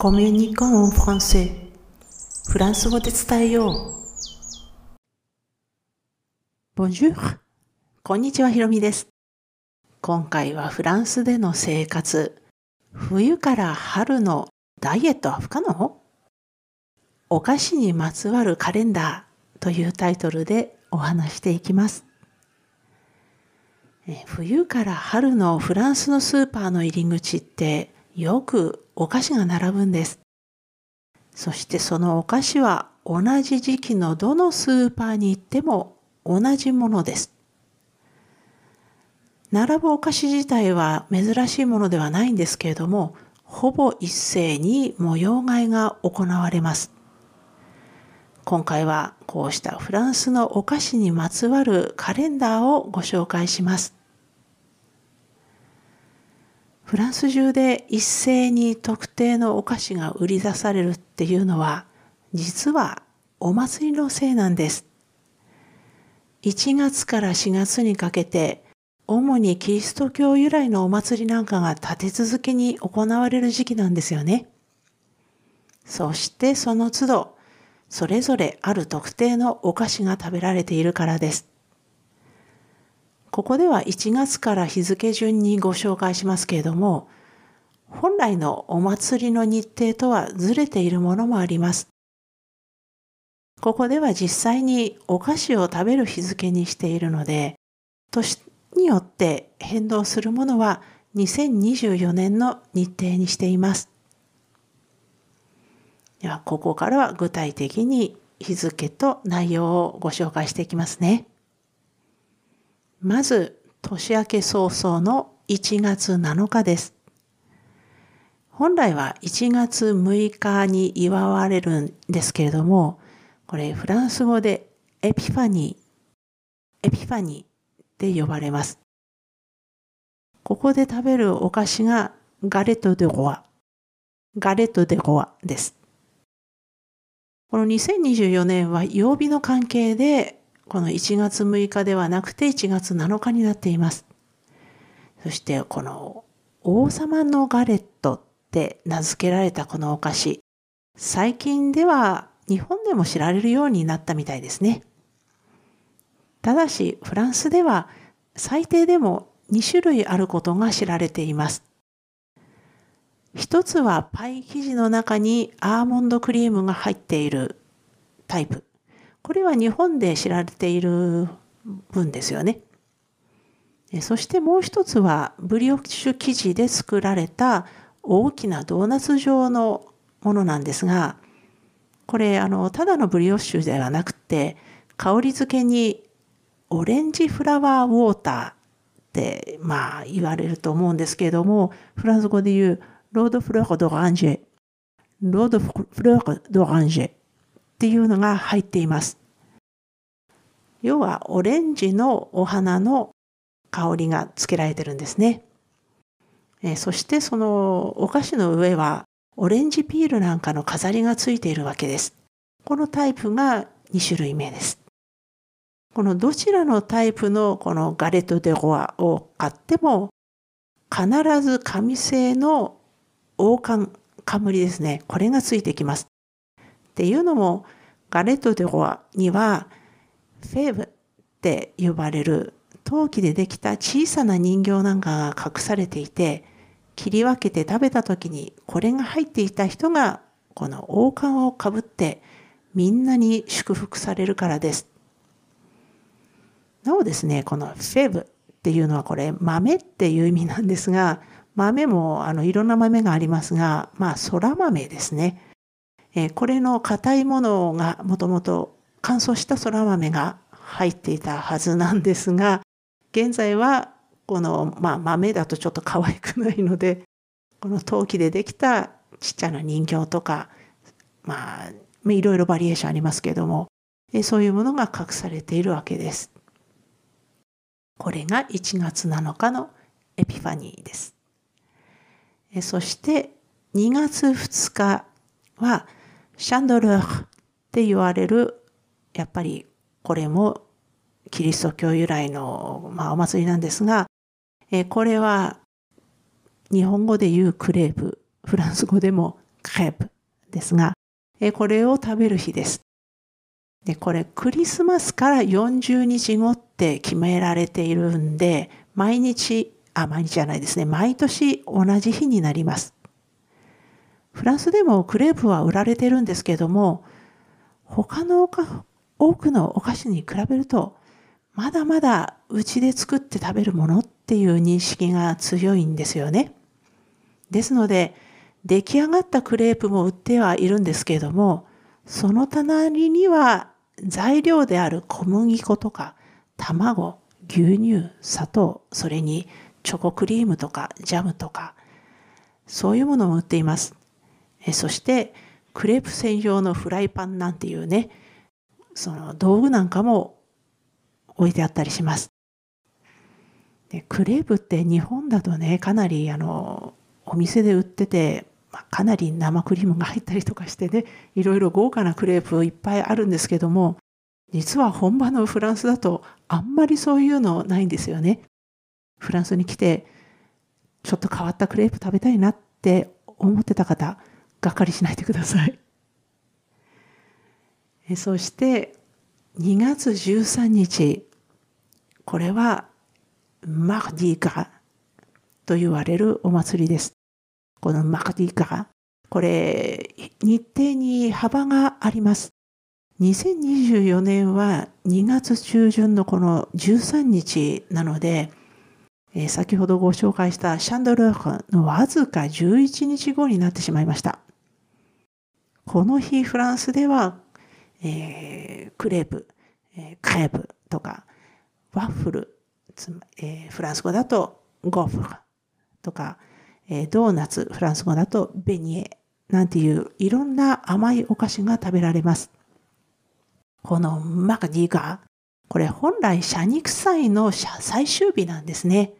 コミュニコンフランセフランス語で伝えよう。Bonjour! こんにちは、ひろみです。今回はフランスでの生活。冬から春のダイエットは不可能お菓子にまつわるカレンダーというタイトルでお話していきます。冬から春のフランスのスーパーの入り口ってよくお菓子が並ぶんです。そしてそのお菓子は同じ時期のどのスーパーに行っても同じものです。並ぶお菓子自体は珍しいものではないんですけれども、ほぼ一斉に模様替えが行われます。今回はこうしたフランスのお菓子にまつわるカレンダーをご紹介します。フランス中で一斉に特定のお菓子が売り出されるっていうのは実はお祭りのせいなんです。1月から4月にかけて主にキリスト教由来のお祭りなんかが立て続けに行われる時期なんですよね。そしてその都度それぞれある特定のお菓子が食べられているからです。ここでは1月から日付順にご紹介しますけれども、本来のお祭りの日程とはずれているものもあります。ここでは実際にお菓子を食べる日付にしているので、年によって変動するものは2024年の日程にしています。では、ここからは具体的に日付と内容をご紹介していきますね。まず、年明け早々の1月7日です。本来は1月6日に祝われるんですけれども、これフランス語で Épiphanie、Épiphanieって呼ばれます。ここで食べるお菓子が galette des rois、galette des roisです。この2024年は曜日の関係でこの1月6日ではなくて1月7日になっています。そしてこの王様のガレットって名付けられたこのお菓子、最近では日本でも知られるようになったみたいですね。ただしフランスでは最低でも2種類あることが知られています。一つはパイ生地の中にアーモンドクリームが入っているタイプ。これは日本で知られている分ですよね。そしてもう一つはブリオッシュ生地で作られた大きなドーナツ状のものなんですが、これあのただのブリオッシュではなくて香り付けにオレンジフラワーウォーターってまあ言われると思うんですけれどもフランス語で言うロードフロードランジェロードフロードランジェっていうのが入っています。要はオレンジのお花の香りがつけられてるんですね。えそしてそのお菓子の上はオレンジピールなんかの飾りがついているわけです。このタイプが2種類目です。このどちらのタイプのこのガレット・デ・ゴアを買っても必ず紙製の王冠冠ですね。これがついてきます。っていうのも、ガレット・デ・ゴアには、フェーブって呼ばれる陶器でできた小さな人形なんかが隠されていて、切り分けて食べた時にこれが入っていた人がこの王冠をかぶってみんなに祝福されるからです。なおですね、このフェブっていうのはこれ豆っていう意味なんですが、豆もあのいろんな豆がありますが、まあ空豆ですね。えこれの硬いものがもともと乾燥したそら豆が入っていたはずなんですが現在はこの、まあ、豆だとちょっと可愛くないのでこの陶器でできたちっちゃな人形とかまあいろいろバリエーションありますけれどもそういうものが隠されているわけです。これが1月7日のエピファニーです。そして2月2日はシャンドルーって言われる、やっぱりこれもキリスト教由来の、まあ、お祭りなんですが、えこれは日本語で言うクレープ、フランス語でもクレープですが、これを食べる日です。で、これクリスマスから40日後って決められているんで、毎日、あ、毎日じゃないですね。毎年同じ日になります。フランスでもクレープは売られてるんですけども、他の多くのお菓子に比べると、まだまだうちで作って食べるものっていう認識が強いんですよね。ですので、出来上がったクレープも売ってはいるんですけれども、その隣には材料である小麦粉とか卵、牛乳、砂糖、それにチョコクリームとかジャムとか、そういうものも売っています。えそして、クレープ専用のフライパンなんていうね、その道具なんかも置いてあったりします。でクレープって日本だとね、かなりあの、お店で売ってて、まあ、かなり生クリームが入ったりとかしてね、いろいろ豪華なクレープいっぱいあるんですけども、実は本場のフランスだとあんまりそういうのないんですよね。フランスに来て、ちょっと変わったクレープ食べたいなって思ってた方、がっかりしないでください。そして2月13日、これはマクディガと言われるお祭りです。このマクディガこれ日程に幅があります。2024年は2月中旬のこの13日なので、えー、先ほどご紹介したシャンドルークのわずか11日後になってしまいました。この日フランスでは、えー、クレープ、えー、クレープとかワッフル、えー、フランス語だと gaufre とか、えー、ドーナツ、フランス語だと beignet なんていういろんな甘いお菓子が食べられます。この Mardi gras、これ本来シャニク祭の最終日なんですね。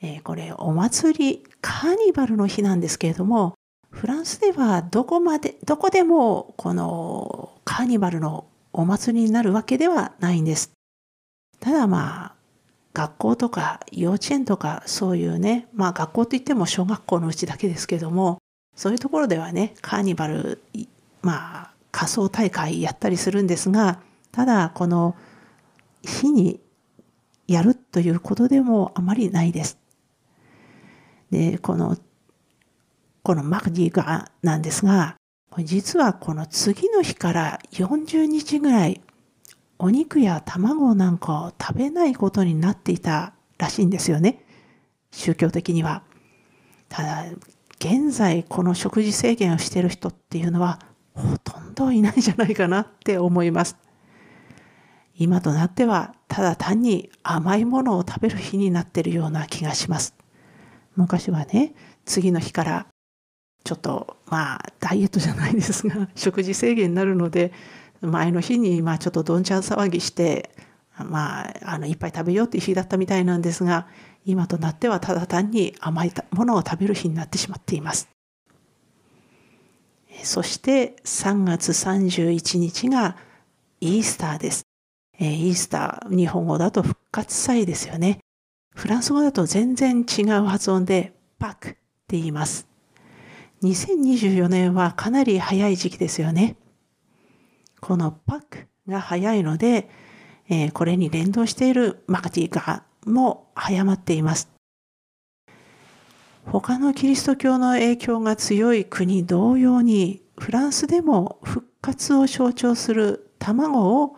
えー、これお祭り、カーニバルの日なんですけれども、フランスではどこまで、どこでもこのカーニバルのお祭りになるわけではないんです。ただまあ、学校とか幼稚園とかそういうね、まあ学校といっても小学校のうちだけですけども、そういうところではね、カーニバル、まあ仮装大会やったりするんですが、ただこの日にやるということでもあまりないです。で、このこのマクディガなんですが、実はこの次の日から40日ぐらいお肉や卵なんかを食べないことになっていたらしいんですよね。宗教的には。ただ、現在この食事制限をしている人っていうのはほとんどいないんじゃないかなって思います。今となってはただ単に甘いものを食べる日になっているような気がします。昔はね、次の日からちょっとまあダイエットじゃないですが 食事制限になるので前の日にまあちょっとどんちゃん騒ぎしてまああのいっぱい食べようっていう日だったみたいなんですが今となってはただ単に甘いものを食べる日になってしまっています。そして3月31日がイースターです。イースター、日本語だと復活祭ですよね。フランス語だと全然違う発音でパクって言います。2024年はかなり早い時期ですよね。このパックが早いので、えー、これに連動しているマカティがも早まっています。他のキリスト教の影響が強い国同様に、フランスでも復活を象徴する卵を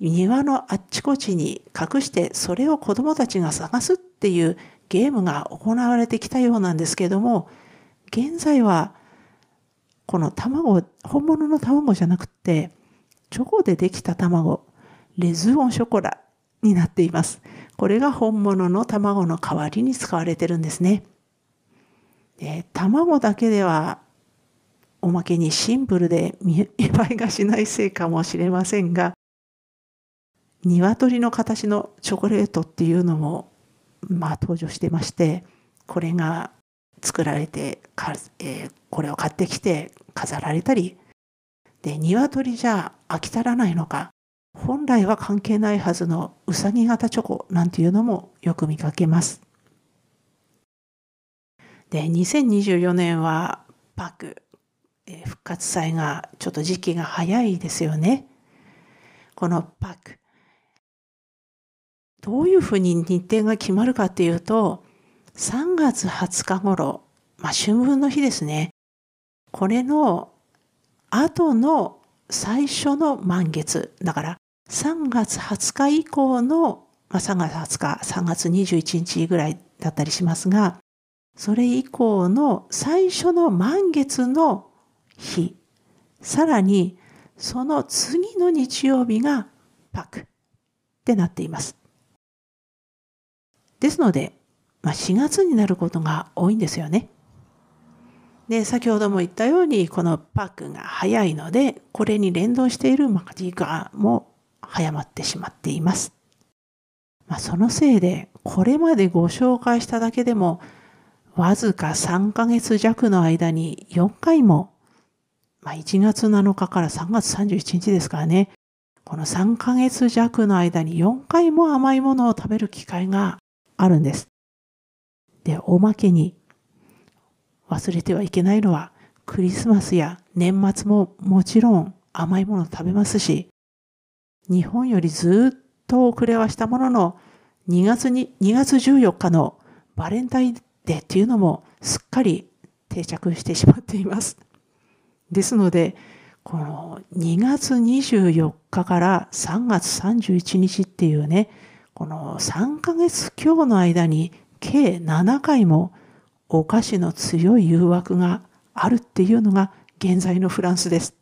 庭のあっちこちに隠してそれを子供たちが探すっていうゲームが行われてきたようなんですけども現在はこの卵本物の卵じゃなくてチョコでできた卵レズオンショコラになっています。これが本物の卵の代わりに使われてるんですね。で卵だけではおまけにシンプルで見栄えがしないせいかもしれませんが鶏の形のチョコレートっていうのもまあ登場してましてこれが作られてか、えー、これを買ってきて飾られたりで鶏じゃ飽き足らないのか本来は関係ないはずのうさぎ型チョコなんていうのもよく見かけます。で2024年はパクえ復活祭がちょっと時期が早いですよね。このパク。どういうふうに日程が決まるかっていうと、3月20日頃、まあ春分の日ですね。これの後の最初の満月。だから3月20日以降の、まあ、3月20日、3月21日ぐらいだったりしますが、それ以降の最初の満月の日、さらにその次の日曜日がパクってなっています。ですので、まあ、4月になることが多いんですよね。で、先ほども言ったように、このパックが早いので、これに連動しているマジガーも早まってしまっています。まあ、そのせいで、これまでご紹介しただけでも、わずか3ヶ月弱の間に4回も、まあ、1月7日から3月31日ですからね、この3ヶ月弱の間に4回も甘いものを食べる機会があるんです。で、おまけに忘れてはいけないのはクリスマスや年末ももちろん甘いもの食べますし、日本よりずっと遅れはしたものの2月に、2月14日のバレンタインデーっていうのもすっかり定着してしまっています。ですので、この2月24日から3月31日っていうね、この3ヶ月今日の間に計7回もお菓子の強い誘惑があるっていうのが現在のフランスです。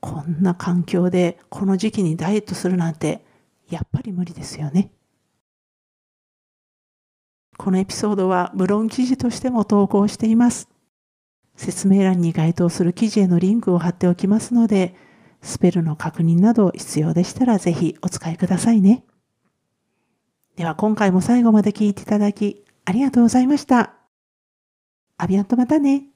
こんな環境でこの時期にダイエットするなんてやっぱり無理ですよね。このエピソードはブログ記事としても投稿しています。説明欄に該当する記事へのリンクを貼っておきますので、スペルの確認など必要でしたらぜひお使いくださいね。では今回も最後まで聞いていただきありがとうございました。アビアンとまたね。